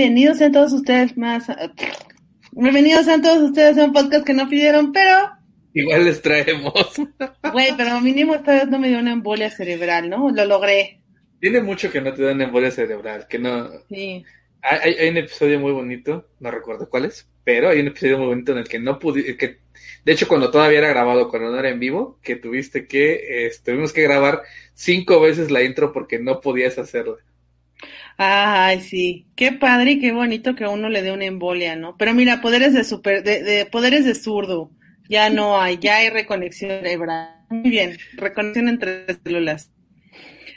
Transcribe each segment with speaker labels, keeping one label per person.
Speaker 1: Bienvenidos a todos ustedes más. Bienvenidos a todos ustedes a un podcast que no pidieron, pero.
Speaker 2: Igual les traemos.
Speaker 1: Güey, pero mínimo esta vez no me dio una embolia cerebral, ¿no? Lo logré.
Speaker 2: Tiene mucho que no te da una embolia cerebral, que no.
Speaker 1: Sí.
Speaker 2: Hay, hay un episodio muy bonito, no recuerdo cuál es, pero hay un episodio muy bonito en el que no pude, que de hecho cuando todavía era grabado, cuando no era en vivo, que tuviste que, eh, tuvimos que grabar cinco veces la intro porque no podías hacerla.
Speaker 1: Ay, sí, qué padre y qué bonito que a uno le dé una embolia, ¿no? Pero mira, poderes de super, de, de poderes de zurdo, ya no hay, ya hay reconexión cerebral. Muy bien, reconexión entre células.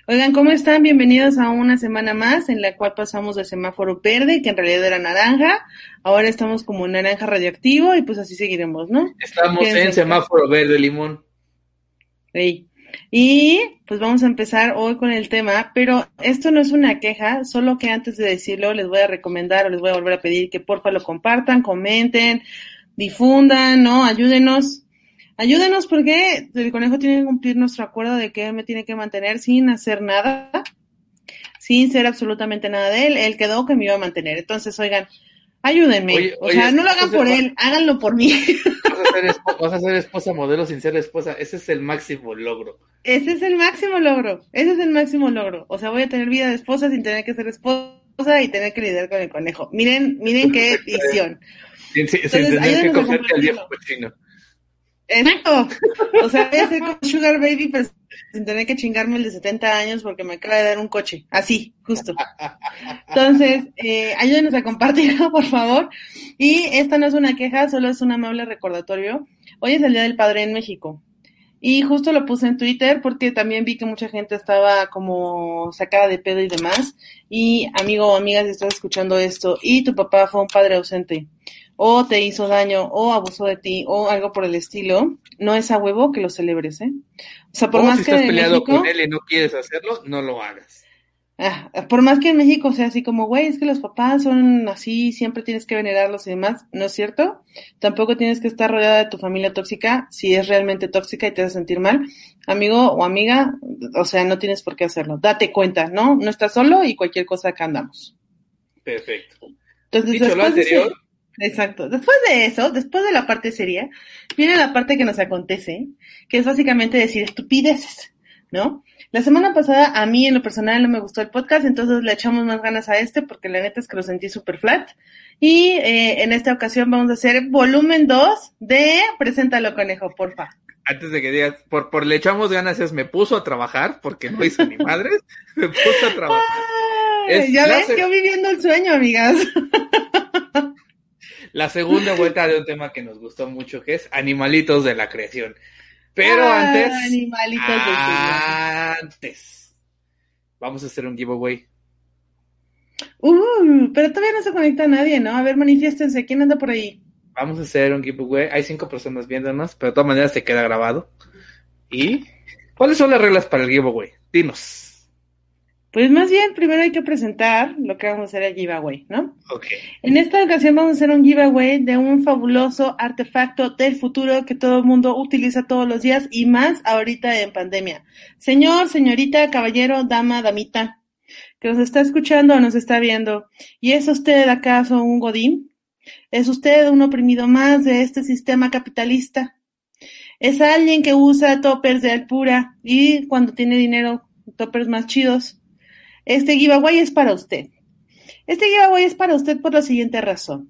Speaker 1: Oigan, ¿cómo están? Bienvenidos a una semana más en la cual pasamos de semáforo verde, que en realidad era naranja, ahora estamos como naranja radioactivo y pues así seguiremos, ¿no?
Speaker 2: Estamos en semáforo verde limón.
Speaker 1: Sí. Y pues vamos a empezar hoy con el tema, pero esto no es una queja, solo que antes de decirlo les voy a recomendar o les voy a volver a pedir que porfa lo compartan, comenten, difundan, ¿no? Ayúdenos. Ayúdenos porque el conejo tiene que cumplir nuestro acuerdo de que él me tiene que mantener sin hacer nada, sin ser absolutamente nada de él. Él quedó que me iba a mantener. Entonces, oigan, ayúdenme.
Speaker 2: Oye,
Speaker 1: o
Speaker 2: oye,
Speaker 1: sea, no lo hagan por él, háganlo por mí.
Speaker 2: Vas a, ser esp- vas a ser esposa modelo sin ser esposa, ese es el máximo logro.
Speaker 1: Ese es el máximo logro. Ese es el máximo logro. O sea, voy a tener vida de esposa sin tener que ser esposa y tener que lidiar con el conejo. Miren, miren qué visión.
Speaker 2: Sin, sin- sin
Speaker 1: Entonces,
Speaker 2: tener que cogerte al viejo cochino.
Speaker 1: Exacto. O sea, voy a ser como Sugar Baby, pero sin tener que chingarme el de 70 años porque me acaba de dar un coche. Así, justo. Entonces, eh, ayúdenos a compartirlo, por favor. Y esta no es una queja, solo es un amable recordatorio. Hoy es el Día del Padre en México. Y justo lo puse en Twitter porque también vi que mucha gente estaba como sacada de pedo y demás. Y amigo o amiga, si estás escuchando esto y tu papá fue un padre ausente, o te hizo daño, o abusó de ti, o algo por el estilo, no es a huevo que lo celebres, ¿eh? O sea, por
Speaker 2: o
Speaker 1: más
Speaker 2: si
Speaker 1: que
Speaker 2: estás peleado
Speaker 1: México,
Speaker 2: con él y no quieres hacerlo, no lo hagas.
Speaker 1: Ah, por más que en México sea así como, güey, es que los papás son así, siempre tienes que venerarlos y demás, ¿no es cierto? Tampoco tienes que estar rodeada de tu familia tóxica si es realmente tóxica y te hace sentir mal. Amigo o amiga, o sea, no tienes por qué hacerlo. Date cuenta, ¿no? No estás solo y cualquier cosa acá andamos.
Speaker 2: Perfecto.
Speaker 1: Entonces,
Speaker 2: Dicho lo anterior,
Speaker 1: Exacto. Después de eso, después de la parte seria, viene la parte que nos acontece, que es básicamente decir estupideces, ¿no? La semana pasada a mí en lo personal no me gustó el podcast, entonces le echamos más ganas a este porque la neta es que lo sentí súper flat. Y eh, en esta ocasión vamos a hacer volumen 2 de Preséntalo Conejo, porfa.
Speaker 2: antes de que digas, por, por le echamos ganas es me puso a trabajar, porque no hizo ni madres, me puso a trabajar.
Speaker 1: Ay, ya ves,
Speaker 2: se-
Speaker 1: yo viviendo el sueño, amigas.
Speaker 2: La segunda vuelta de un tema que nos gustó mucho, que es animalitos de la creación. Pero
Speaker 1: Ah,
Speaker 2: antes,
Speaker 1: Animalitos Señor.
Speaker 2: antes, vamos a hacer un giveaway.
Speaker 1: Uh, pero todavía no se conecta nadie, ¿no? A ver, manifiéstense, ¿quién anda por ahí?
Speaker 2: Vamos a hacer un giveaway. Hay cinco personas viéndonos, pero de todas maneras se queda grabado. ¿Y cuáles son las reglas para el giveaway? Dinos.
Speaker 1: Pues más bien, primero hay que presentar lo que vamos a hacer el giveaway, ¿no?
Speaker 2: Ok.
Speaker 1: En esta ocasión vamos a hacer un giveaway de un fabuloso artefacto del futuro que todo el mundo utiliza todos los días y más ahorita en pandemia. Señor, señorita, caballero, dama, damita, que nos está escuchando o nos está viendo, ¿y es usted acaso un godín? ¿Es usted un oprimido más de este sistema capitalista? ¿Es alguien que usa toppers de Alpura y cuando tiene dinero, toppers más chidos? Este giveaway es para usted. Este giveaway es para usted por la siguiente razón.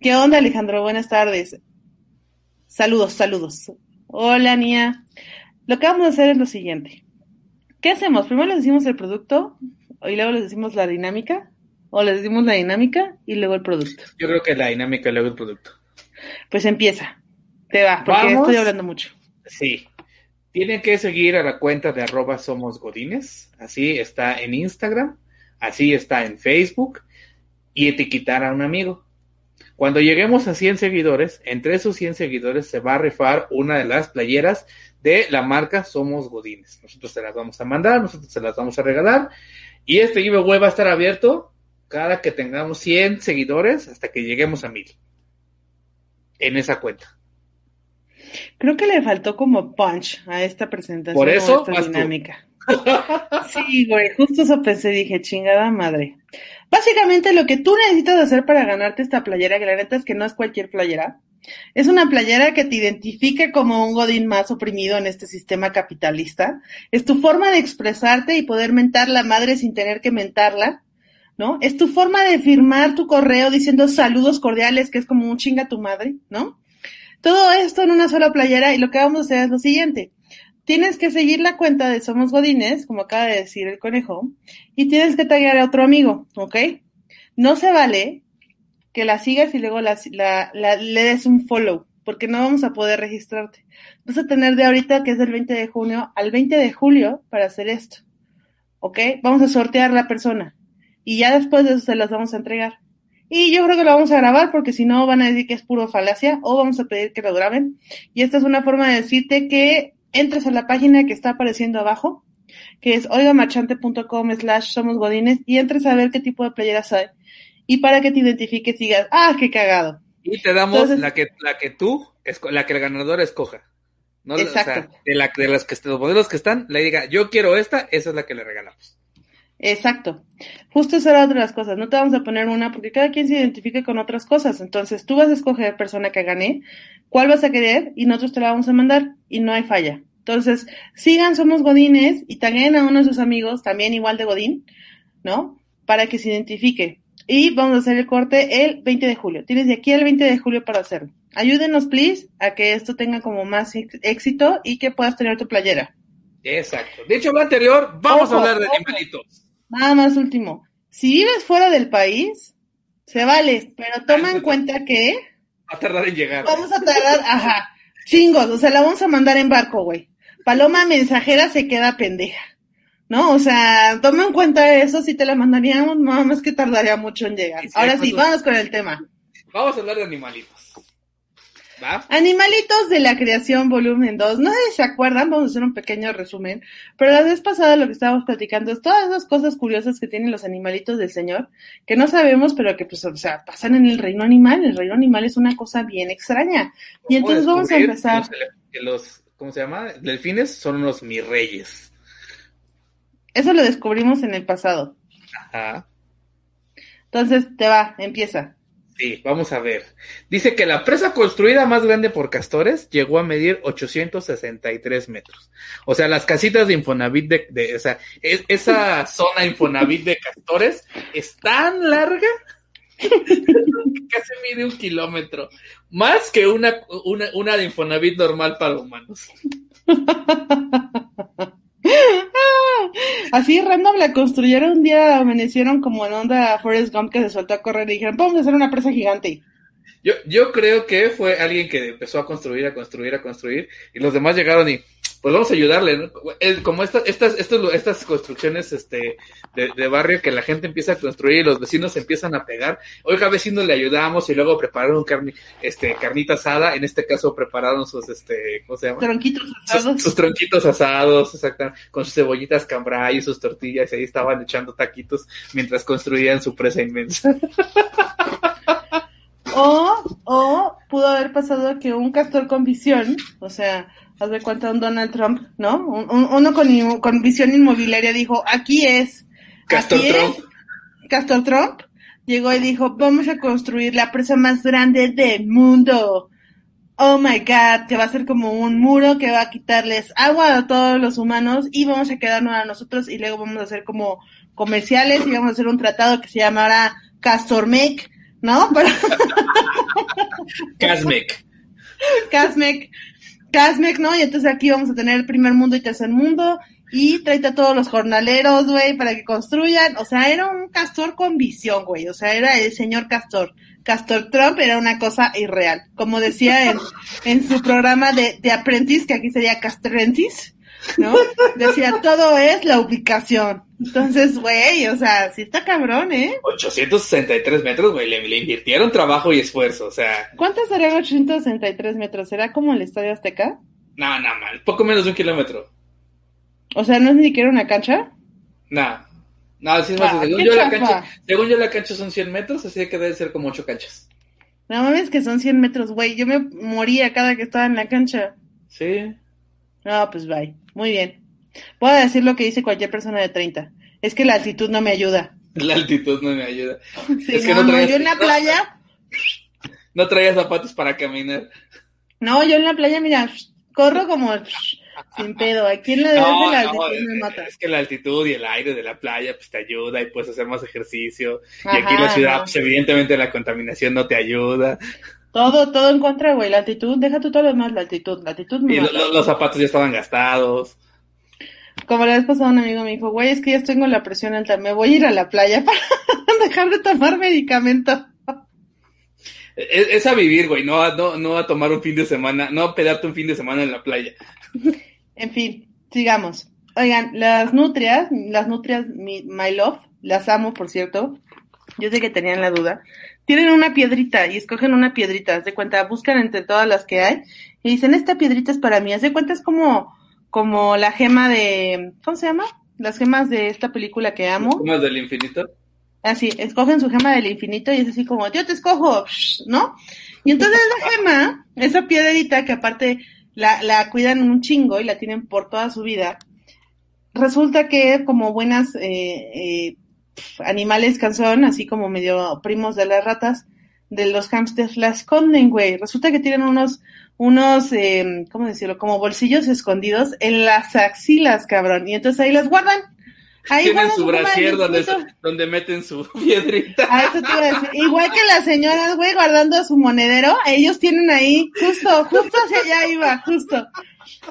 Speaker 1: ¿Qué onda, Alejandro? Buenas tardes. Saludos, saludos. Hola, Nia. Lo que vamos a hacer es lo siguiente. ¿Qué hacemos? Primero les decimos el producto y luego les decimos la dinámica. O les decimos la dinámica y luego el producto.
Speaker 2: Yo creo que la dinámica y luego el producto.
Speaker 1: Pues empieza. Te va, porque
Speaker 2: Vamos.
Speaker 1: estoy hablando mucho.
Speaker 2: Sí. Tienen que seguir a la cuenta de arroba somos godines. Así está en Instagram, así está en Facebook y etiquetar a un amigo. Cuando lleguemos a 100 seguidores, entre esos 100 seguidores se va a rifar una de las playeras de la marca Somos Godines. Nosotros se las vamos a mandar, nosotros se las vamos a regalar y este giveaway va a estar abierto cada que tengamos 100 seguidores hasta que lleguemos a 1000 en esa cuenta.
Speaker 1: Creo que le faltó como punch a esta presentación.
Speaker 2: Por eso,
Speaker 1: a esta
Speaker 2: tú.
Speaker 1: dinámica. Sí, güey, justo eso pensé, dije, chingada madre. Básicamente lo que tú necesitas hacer para ganarte esta playera, que la neta es que no es cualquier playera, es una playera que te identifica como un godín más oprimido en este sistema capitalista. Es tu forma de expresarte y poder mentar la madre sin tener que mentarla, ¿no? Es tu forma de firmar tu correo diciendo saludos cordiales, que es como un chinga tu madre, ¿no? Todo esto en una sola playera y lo que vamos a hacer es lo siguiente. Tienes que seguir la cuenta de Somos Godines, como acaba de decir el conejo, y tienes que taggear a otro amigo, ¿ok? No se vale que la sigas y luego la, la- la- le des un follow, porque no vamos a poder registrarte. Vas a tener de ahorita, que es del 20 de junio, al 20 de julio para hacer esto, ¿ok? Vamos a sortear la persona y ya después de eso se las vamos a entregar. Y yo creo que lo vamos a grabar porque si no van a decir que es puro falacia o vamos a pedir que lo graben. Y esta es una forma de decirte que entres a la página que está apareciendo abajo, que es oigamarchante.com slash somos godines y entres a ver qué tipo de playeras hay. Y para que te identifiques y digas, ah, qué cagado.
Speaker 2: Y te damos
Speaker 1: Entonces-
Speaker 2: la que la que tú, la que el ganador escoja. No,
Speaker 1: Exacto.
Speaker 2: O sea, de, la, de las que los modelos que están, le diga, yo quiero esta, esa es la que le regalamos.
Speaker 1: Exacto. Justo esa era otra de las cosas. No te vamos a poner una porque cada quien se identifica con otras cosas. Entonces tú vas a escoger persona que gané, cuál vas a querer y nosotros te la vamos a mandar y no hay falla. Entonces, sigan Somos Godines y taguen a uno de sus amigos, también igual de Godín, ¿no? Para que se identifique. Y vamos a hacer el corte el 20 de julio. Tienes de aquí al 20 de julio para hacerlo. Ayúdenos, please, a que esto tenga como más éxito y que puedas tener tu playera.
Speaker 2: Exacto. Dicho lo anterior, vamos
Speaker 1: Ojo,
Speaker 2: a hablar de
Speaker 1: ojo.
Speaker 2: animalitos.
Speaker 1: Nada más último. Si vives fuera del país, se vale, pero toma en cuenta que
Speaker 2: Va a tardar en llegar.
Speaker 1: vamos a tardar, ajá, chingos, o sea, la vamos a mandar en barco, güey. Paloma mensajera se queda pendeja, ¿no? O sea, toma en cuenta eso, si te la mandaríamos, nada más que tardaría mucho en llegar.
Speaker 2: Sí, sí,
Speaker 1: Ahora sí,
Speaker 2: ¿cuántos-
Speaker 1: vamos con el tema.
Speaker 2: Vamos a hablar de animalitos. ¿Va?
Speaker 1: Animalitos de la creación volumen 2. No sé si se acuerdan, vamos a hacer un pequeño resumen. Pero la vez pasada lo que estábamos platicando es todas esas cosas curiosas que tienen los animalitos del Señor, que no sabemos, pero que pues, o sea, pasan en el reino animal. El reino animal es una cosa bien extraña. Y
Speaker 2: ¿Cómo
Speaker 1: entonces vamos a empezar.
Speaker 2: Que los, ¿cómo se llama? Delfines son unos mis reyes.
Speaker 1: Eso lo descubrimos en el pasado.
Speaker 2: Ajá.
Speaker 1: Entonces, te va, empieza.
Speaker 2: Sí, vamos a ver. Dice que la presa construida más grande por castores llegó a medir 863 metros. O sea, las casitas de Infonavit de, de- o sea, es- esa zona Infonavit de castores es tan larga que casi mide un kilómetro. Más que una, una, una de Infonavit normal para humanos.
Speaker 1: Así random la construyeron un día, amanecieron como en onda Forrest Gump que se soltó a correr y dijeron, vamos a hacer una presa gigante.
Speaker 2: Yo, yo creo que fue alguien que empezó a construir, a construir, a construir, y los demás llegaron y, pues vamos a ayudarle, ¿no? Como esta- estas, estos, estas construcciones este, de, de barrio que la gente empieza a construir y los vecinos se empiezan a pegar. Oiga, vecinos, le ayudamos y luego prepararon carni, este, carnita asada, en este caso prepararon sus, este, ¿cómo se llama?
Speaker 1: Tronquitos
Speaker 2: Sus,
Speaker 1: asados.
Speaker 2: sus tronquitos asados, exactamente, con sus cebollitas cambray y sus tortillas, y ahí estaban echando taquitos mientras construían su presa inmensa.
Speaker 1: O, o pudo haber pasado que un castor con visión, o sea, haz de cuenta un Donald Trump, ¿no? Un- un- uno con, con visión inmobiliaria dijo, aquí es.
Speaker 2: Castor
Speaker 1: aquí es".
Speaker 2: Trump.
Speaker 1: Castor Trump llegó y dijo, vamos a construir la presa más grande del mundo. Oh my god, que va a ser como un muro que va a quitarles agua a todos los humanos y vamos a quedarnos a nosotros y luego vamos a hacer como comerciales y vamos a hacer un tratado que se llamará Castor Make, ¿no? Pero...
Speaker 2: Casmec.
Speaker 1: Casmec. Casmec, ¿no? Y entonces aquí vamos a tener el primer mundo y tercer mundo. Y tráete a todos los jornaleros, güey, para que construyan. O sea, era un castor con visión, güey. O sea, era el señor castor. Castor Trump era una cosa irreal. Como decía en, en su programa de, de Apprentice, que aquí sería Castrentis, ¿no? Decía, todo es la ubicación. Entonces, güey, o sea, sí está cabrón, ¿eh?
Speaker 2: 863 metros, güey, le, le invirtieron trabajo y esfuerzo, o sea.
Speaker 1: ¿Cuántos serían 863 metros? ¿Será como el Estadio Azteca?
Speaker 2: No, no, mal, poco menos de un kilómetro.
Speaker 1: O sea, ¿no es ni siquiera una cancha?
Speaker 2: No. No, sí es más,
Speaker 1: Ah,
Speaker 2: según yo la cancha, según yo la cancha son 100 metros, así que debe ser como 8 canchas.
Speaker 1: No mames que son 100 metros, güey. Yo me moría cada que estaba en la cancha.
Speaker 2: Sí.
Speaker 1: No, pues bye. Muy bien. Puedo decir lo que dice cualquier persona de 30. Es que la altitud no me ayuda.
Speaker 2: La altitud no me ayuda.
Speaker 1: Sí,
Speaker 2: Es que
Speaker 1: no, yo en la playa,
Speaker 2: No traía zapatos para caminar.
Speaker 1: no, yo en la playa, mira, corro como sin pedo. Aquí en la de
Speaker 2: No,
Speaker 1: la
Speaker 2: no,
Speaker 1: altitud me mata.
Speaker 2: es que la altitud y el aire de la playa pues te ayuda y puedes hacer más ejercicio. y aquí en la ciudad, pues evidentemente la contaminación no te ayuda.
Speaker 1: Todo, todo en contra, güey. La altitud, deja tú todo lo demás, la altitud. La altitud me
Speaker 2: Y
Speaker 1: mata.
Speaker 2: lo- los zapatos ya estaban gastados.
Speaker 1: Como la vez pasada un amigo me dijo, güey, es que ya tengo la presión alta, me voy a ir a la playa para dejar de tomar medicamento.
Speaker 2: Es, es a vivir, güey, no a, no, no a tomar un fin de semana, no a pedarte un fin de semana en la playa.
Speaker 1: En fin, sigamos. Oigan, las nutrias, las nutrias mi- My Love, las amo, por cierto. Yo sé que tenían la duda. Tienen una piedrita y escogen una piedrita. Haz de cuenta, buscan entre todas las que hay y dicen, esta piedrita es para mí. Haz de cuenta, es como, como la gema de, ¿cómo se llama? Las gemas de esta película que amo.
Speaker 2: Más del infinito.
Speaker 1: Así, escogen su gema del infinito y es así como, yo te escojo, ¿no? Y entonces la gema, esa piedrita que aparte la, la cuidan un chingo y la tienen por toda su vida, resulta que como buenas eh, eh, animales que son, así como medio primos de las ratas, de los hamsters, la esconden, güey. Resulta que tienen unos, unos, eh, ¿cómo decirlo? Como bolsillos escondidos en las axilas, cabrón. Y entonces ahí las guardan. Ahí
Speaker 2: Tienen su brasier donde, donde meten su piedrita.
Speaker 1: A eso te iba a decir. Igual que las señoras, güey, guardando su monedero, ellos tienen ahí, justo, justo hacia allá iba, justo.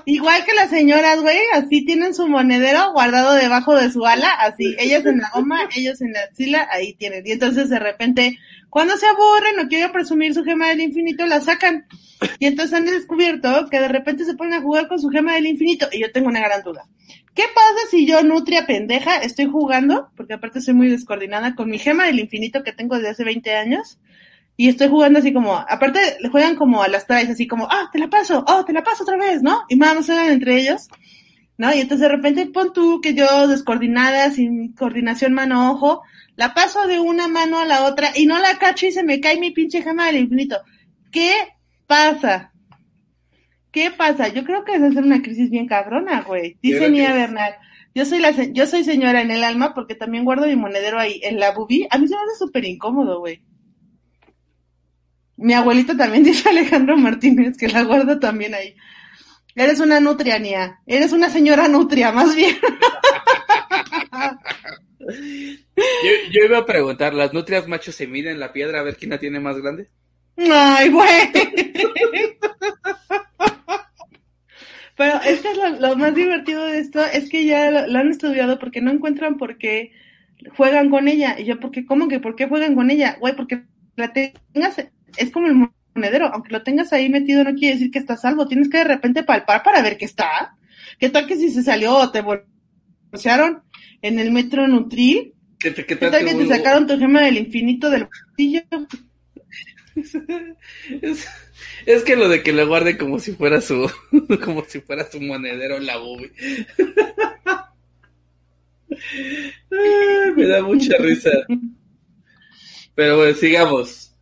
Speaker 1: Igual que las señoras, güey, así tienen su monedero guardado debajo de su ala, así. Ellas en la goma, ellos en la axila, ahí tienen. Y entonces de repente, cuando se aburren o quieren presumir su gema del infinito, la sacan. Y entonces han descubierto que de repente se ponen a jugar con su gema del infinito. Y yo tengo una gran duda. ¿Qué pasa si yo, nutria pendeja, estoy jugando? Porque aparte soy muy descoordinada con mi gema del infinito que tengo desde hace 20 años. Y estoy jugando así como, aparte le juegan como a las traes, así como, ah, te la paso, oh, te la paso otra vez, ¿no? Y más se entre ellos, ¿no? Y entonces de repente pon tú que yo descoordinada, sin coordinación mano-ojo, la paso de una mano a la otra y no la cacho y se me cae mi pinche gema del infinito. ¿Qué pasa? ¿Qué pasa? Yo creo que es hacer una crisis bien cabrona, güey. Dice Nia
Speaker 2: que-
Speaker 1: Bernal. Yo soy la, se- yo soy señora en el alma porque también guardo mi monedero ahí en la bubí. A mí se me hace súper incómodo, güey. Mi abuelito también dice Alejandro Martínez que la guarda también ahí. Eres una nutria, Nia. Eres una señora nutria, más bien.
Speaker 2: Yo, yo iba a preguntar, ¿las nutrias machos se miden la piedra a ver quién la tiene más grande?
Speaker 1: Ay, güey. Pero es que lo, lo más divertido de esto es que ya lo, lo han estudiado porque no encuentran por qué juegan con ella. Y yo, ¿por qué? ¿Cómo que por qué juegan con ella? Güey, porque la tengas, es como el monedero, aunque lo tengas ahí metido no quiere decir que está salvo. Tienes que de repente palpar para ver que está. ¿Qué tal que si se salió o te bolsearon en el metro Nutril?
Speaker 2: ¿Qué, te- qué
Speaker 1: ¿Qué
Speaker 2: tal
Speaker 1: que te sacaron tu gema del infinito del bolsillo?
Speaker 2: Es, es que lo de que lo guarde como si fuera su como si fuera su monedero la boobie. Ay, me da mucha risa. Pero bueno, sigamos.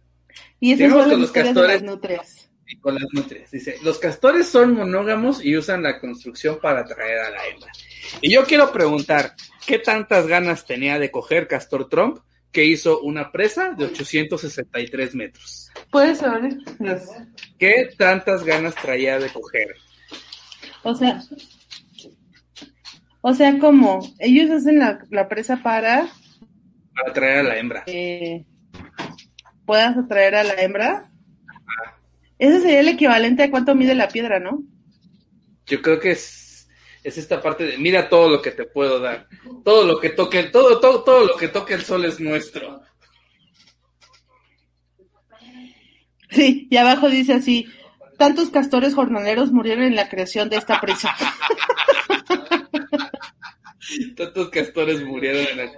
Speaker 1: Y esas
Speaker 2: Sigamos
Speaker 1: son
Speaker 2: con
Speaker 1: las
Speaker 2: los
Speaker 1: de
Speaker 2: castores.
Speaker 1: las nutrias.
Speaker 2: Y con las nutrias. Dice, los castores son monógamos y usan la construcción para atraer a la hembra. Y yo quiero preguntar, ¿qué tantas ganas tenía de coger Castor Trump que hizo una presa de 863 metros?
Speaker 1: Puedes abrir.
Speaker 2: ¿Qué tantas ganas traía de coger?
Speaker 1: O sea, o sea, como ellos hacen la, la presa para,
Speaker 2: Para atraer a la hembra.
Speaker 1: eh, puedas atraer a la hembra. Ese sería el equivalente a cuánto mide la piedra, ¿no?
Speaker 2: Yo creo que es, es esta parte de mira todo lo que te puedo dar. Todo lo que toque, todo, todo, todo lo que toque el sol es nuestro.
Speaker 1: Sí, y abajo dice así, tantos castores jornaleros murieron en la creación de esta presa.
Speaker 2: tantos castores murieron en la...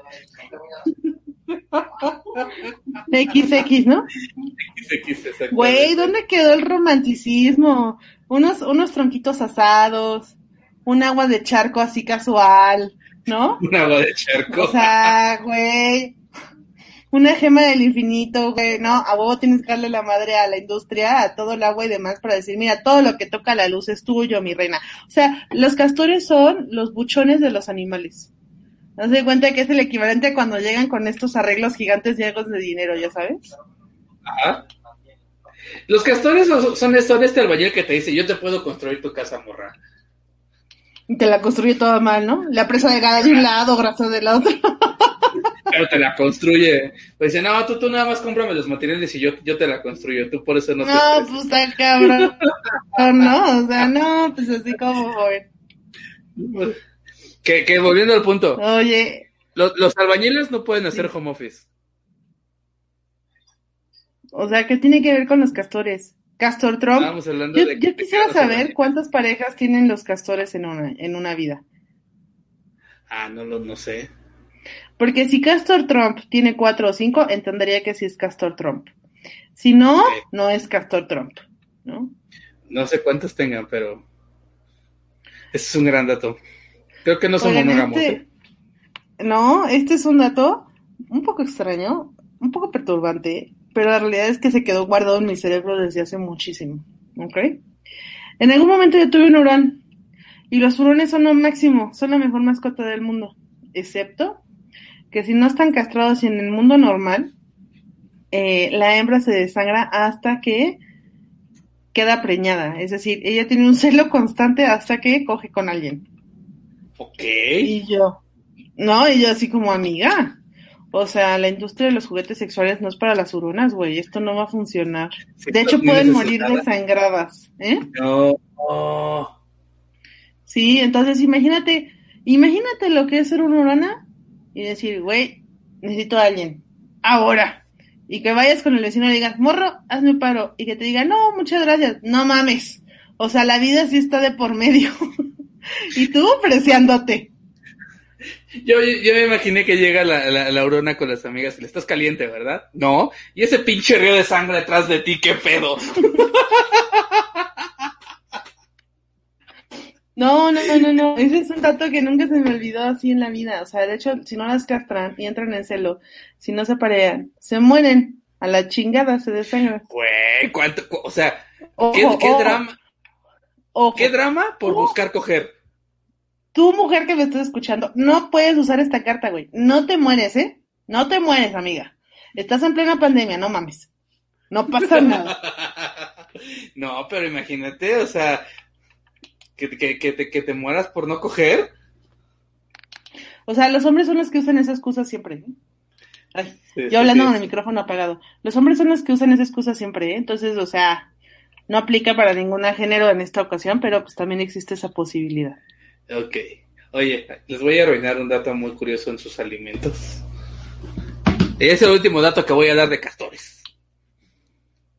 Speaker 1: XX, ¿no?
Speaker 2: XX,
Speaker 1: Güey, ¿dónde quedó el romanticismo? Unos, unos tronquitos asados, un agua de charco así casual, ¿no?
Speaker 2: Un agua de charco.
Speaker 1: O sea, güey, una gema del infinito, güey, no, a huevo tienes que darle la madre a la industria, a todo el agua y demás para decir, mira, todo lo que toca la luz es tuyo, mi reina. O sea, los castores son los buchones de los animales. ¿No se cuenta que es el equivalente a cuando llegan con estos arreglos gigantes ciegos de dinero, ya sabes?
Speaker 2: Ajá. Los castores son, son, son este albañil que te dice, yo te puedo construir tu casa, morra.
Speaker 1: Y te la construye toda mal, ¿no? La presa de gada de un lado, grasa del otro.
Speaker 2: Pero te la construye. Pues dice, no, tú, tú nada más cómprame los materiales y yo, yo te la construyo. Tú por eso no,
Speaker 1: no te pues está cabrón. no, o sea, no, pues así como, güey.
Speaker 2: Que, que volviendo al punto.
Speaker 1: Oye.
Speaker 2: Los, los albañiles no pueden hacer home office.
Speaker 1: O sea, ¿qué tiene que ver con los castores? Castor Trump.
Speaker 2: Hablando
Speaker 1: Yo,
Speaker 2: de
Speaker 1: yo quisiera saber cuántas parejas tienen los castores en una, en una vida.
Speaker 2: Ah, no lo no sé.
Speaker 1: Porque si Castor Trump tiene cuatro o cinco, entendería que sí es Castor Trump. Si no, no es Castor Trump, ¿no?
Speaker 2: No sé cuántos tengan, pero. Ese es un gran dato. Creo que no son
Speaker 1: Oigan,
Speaker 2: monógamos.
Speaker 1: este-
Speaker 2: ¿eh?
Speaker 1: No, este es un dato un poco extraño, un poco perturbante, pero la realidad es que se quedó guardado en mi cerebro desde hace muchísimo, ¿ok? En algún momento yo tuve un hurón, y los hurones son lo máximo, son la mejor mascota del mundo, excepto que si no están castrados y en el mundo normal, eh, la hembra se desangra hasta que queda preñada, es decir, ella tiene un celo constante hasta que coge con alguien.
Speaker 2: Ok.
Speaker 1: Y yo, no, y yo así como amiga. O sea, la industria de los juguetes sexuales no es para las huronas, güey. Esto no va a funcionar.
Speaker 2: Sí,
Speaker 1: De hecho, pueden morir desangradas, ¿eh?
Speaker 2: No.
Speaker 1: Sí, entonces imagínate, imagínate lo que es ser una hurona y decir, güey, necesito a alguien. Ahora. Y que vayas con el vecino y le digas, morro, hazme un paro. Y que te diga, no, muchas gracias. No mames. O sea, la vida sí está de por medio. y tú preciándote.
Speaker 2: Yo, yo me imaginé que llega la, la, la Aurona con las amigas y le estás caliente, ¿verdad? No. Y ese pinche río de sangre detrás de ti, ¿qué pedo?
Speaker 1: No, no, no, no, no. Ese es un dato que nunca se me olvidó así en la vida. O sea, de hecho, si no las castran y entran en celo, si no se parean, se mueren. A la chingada se desangran.
Speaker 2: Güey, ¿cuánto? cu- O sea,
Speaker 1: Ojo,
Speaker 2: ¿qué, qué
Speaker 1: ojo,
Speaker 2: drama?
Speaker 1: ojo.
Speaker 2: ¿Qué drama por buscar coger?
Speaker 1: Tú, mujer que me estás escuchando, no puedes usar esta carta, güey. No te mueres, ¿eh? No te mueres, amiga. Estás en plena pandemia, no mames. No pasa nada.
Speaker 2: no, pero imagínate, o sea, que, que, que, te, que te mueras por no coger.
Speaker 1: O sea, los hombres son los que usan esa excusa siempre. ¿eh? Ay,
Speaker 2: Sí,
Speaker 1: yo hablando
Speaker 2: sí.
Speaker 1: con el micrófono apagado. Los hombres son los que usan esa excusa siempre, ¿eh? Entonces, o sea, no aplica para ningún género en esta ocasión, pero pues también existe esa posibilidad.
Speaker 2: Ok. Oye, les voy a arruinar un dato muy curioso en sus alimentos. Es el último dato que voy a dar de castores.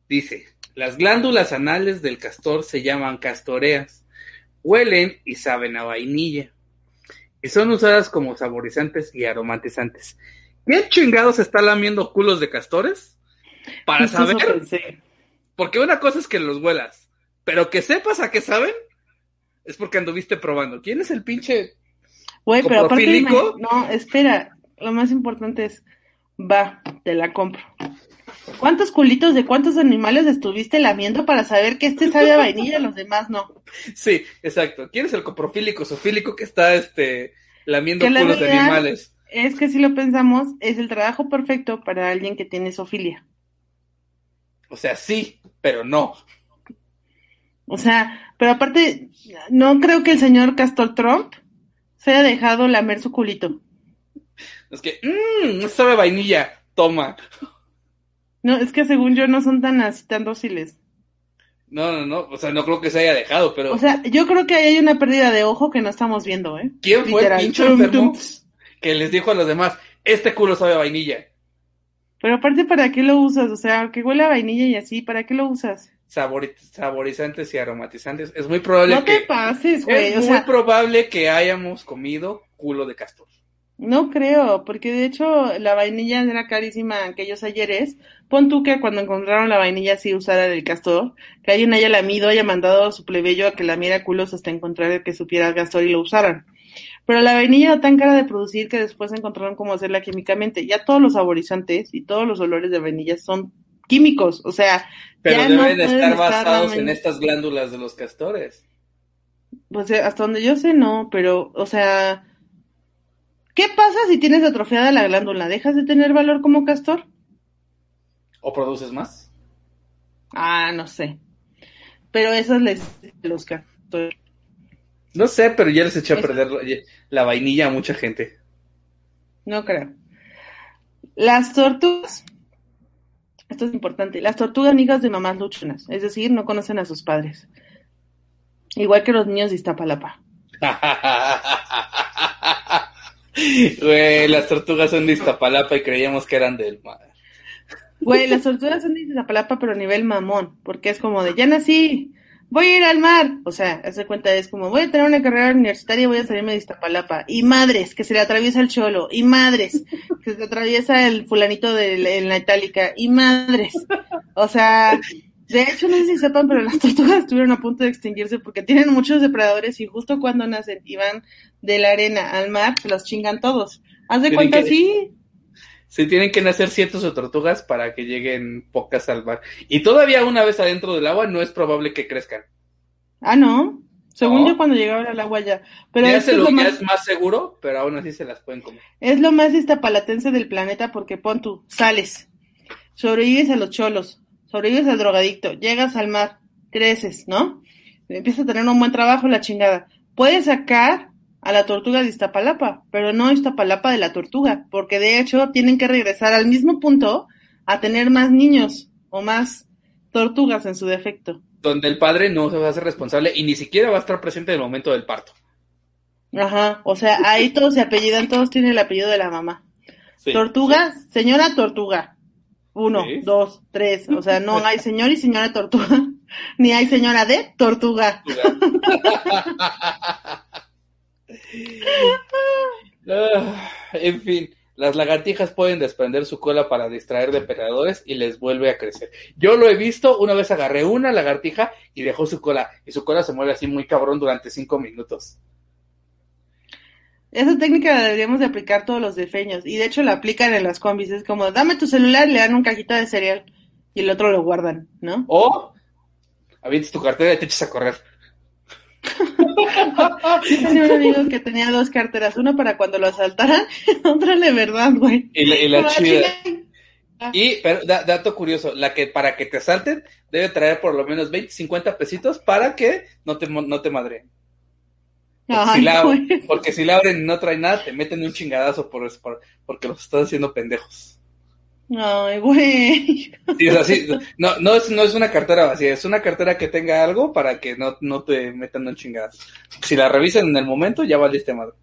Speaker 2: Dice, las glándulas anales del castor se llaman castoreas. Huelen y saben a vainilla. Y son usadas como saborizantes y aromatizantes. ¿Quién chingados está lamiendo culos de castores? Para saber, porque una cosa es que los huelas, pero que sepas a qué saben, es porque anduviste probando. ¿Quién es el pinche
Speaker 1: Güey, pero aparte, imag- no, espera, lo más importante es, va, te la compro. ¿Cuántos culitos de cuántos animales estuviste lamiendo para saber que este sabe a vainilla y los demás no?
Speaker 2: Sí, exacto. ¿Quién es el coprofílico sofílico que está este lamiendo
Speaker 1: Que la
Speaker 2: culos de animales?
Speaker 1: Es que si lo pensamos, es el trabajo perfecto para alguien que tiene sofilia.
Speaker 2: O sea, sí, pero no.
Speaker 1: O sea, pero aparte, no creo que el señor Castor Trump se haya dejado lamer su culito.
Speaker 2: Es que, mmm, sabe vainilla, toma.
Speaker 1: No, es que según yo no son tan así, tan dóciles.
Speaker 2: No, no, no, o sea, no creo que se haya dejado, pero...
Speaker 1: O sea, yo creo que ahí hay una pérdida de ojo que no estamos viendo, ¿eh?
Speaker 2: ¿Quién fue
Speaker 1: Literal.
Speaker 2: el pinche enfermo que les dijo a los demás, este culo sabe a vainilla?
Speaker 1: Pero aparte, ¿para qué lo usas? O sea, que huele a vainilla y así, ¿para qué lo usas?
Speaker 2: Sabori- saborizantes y aromatizantes. Es muy probable
Speaker 1: No
Speaker 2: que...
Speaker 1: te pases, güey.
Speaker 2: Es
Speaker 1: O
Speaker 2: muy
Speaker 1: sea,
Speaker 2: probable que hayamos comido culo de castor.
Speaker 1: no creo, porque de hecho la vainilla era carísima aquellos ayeres. Pon tú que cuando encontraron la vainilla así usada del castor, que alguien haya lamido, haya mandado a su plebeyo a que lamiera culos hasta encontrar el que supiera el castor y lo usaran. Pero la vainilla era tan cara de producir que después encontraron cómo hacerla químicamente. Ya todos los saborizantes y todos los olores de vainilla son químicos, o sea,
Speaker 2: Pero
Speaker 1: ya
Speaker 2: deben estar
Speaker 1: estar
Speaker 2: basados en estas glándulas de los castores.
Speaker 1: Pues eh, hasta donde yo sé, no, pero, o sea, ¿qué pasa si tienes atrofiada la glándula? ¿Dejas de tener valor como castor?
Speaker 2: ¿O produces más?
Speaker 1: Ah, no sé. Pero eso es la esencia de los castores.
Speaker 2: No sé, pero ya les eché a perder la, la vainilla a mucha gente.
Speaker 1: No creo. Las tortugas, esto es importante, las tortugas amigas de mamás luchonas, es decir, no conocen a sus padres. Igual que los niños de Iztapalapa.
Speaker 2: Güey, las tortugas son de Iztapalapa y creíamos que eran del mar.
Speaker 1: Güey, las tortugas son de Iztapalapa, pero a nivel mamón, porque es como de, ya nací, voy a ir al mar. O sea, hace cuenta, es como, voy a tener una carrera universitaria, voy a salirme de Iztapalapa. Y madres, que se le atraviesa el cholo. Y madres, que se le atraviesa el fulanito de la- en la itálica. Y madres. O sea, de hecho, no sé si sepan, pero las tortugas estuvieron a punto de extinguirse porque tienen muchos depredadores y justo cuando nacen y van de la arena al mar, se los chingan todos. Haz de cuenta,
Speaker 2: que-
Speaker 1: sí.
Speaker 2: Se tienen que nacer cientos de tortugas para que lleguen pocas al mar. Y todavía una vez adentro del agua no es probable que crezcan.
Speaker 1: Ah, no. Según
Speaker 2: No.
Speaker 1: yo cuando llegaba al agua ya. Pero
Speaker 2: ya
Speaker 1: es,
Speaker 2: se
Speaker 1: que es lo,
Speaker 2: ya
Speaker 1: más,
Speaker 2: es más seguro, pero aún así se las pueden comer.
Speaker 1: es lo más iztapalatense del planeta porque pon tú, sales, sobrevives a los cholos, sobrevives al drogadicto, llegas al mar, creces, ¿no? Empiezas a tener un buen trabajo, la chingada. Puedes sacar a la tortuga de Iztapalapa, pero no Iztapalapa de la tortuga, porque de hecho tienen que regresar al mismo punto a tener más niños o más tortugas en su defecto.
Speaker 2: Donde el padre no se va a hacer responsable y ni siquiera va a estar presente en el momento del parto.
Speaker 1: Ajá, o sea, ahí todos se apellidan, todos tienen el apellido de la mamá.
Speaker 2: Sí.
Speaker 1: Tortuga, señora tortuga. Uno,
Speaker 2: Sí.
Speaker 1: dos, tres. O sea, no hay señor y señora tortuga. Ni hay señora de tortuga.
Speaker 2: Ah, en fin, las lagartijas pueden desprender su cola para distraer depredadores y les vuelve a crecer. Yo lo he visto, una vez agarré una lagartija y dejó su cola, y su cola se mueve así muy cabrón durante cinco minutos.
Speaker 1: Esa técnica la deberíamos de aplicar todos los defeños. Y de hecho la aplican en las combis. Es como, dame tu celular le dan un cajito de cereal. Y el otro lo guardan, ¿no?
Speaker 2: O avientes tu cartera y te echas a correr.
Speaker 1: Yo tenía un amigo que tenía dos carteras. Una para cuando lo asaltaran otra de verdad, güey.
Speaker 2: Y la, y la
Speaker 1: Como,
Speaker 2: chida. Y, pero, da- dato curioso, la que para que te asalten debe traer por lo menos 20, 50 pesitos para que no te, no te madreen. Porque,
Speaker 1: Ay,
Speaker 2: si la, porque si la abren y no trae nada, te meten un chingadazo por, por- porque los estás haciendo pendejos.
Speaker 1: Ay, güey.
Speaker 2: Sí. No, no, es, no es una cartera vacía, es una cartera que tenga algo para que no, no te metan un chingadazo. Si la revisan en el momento, ya valiste madre.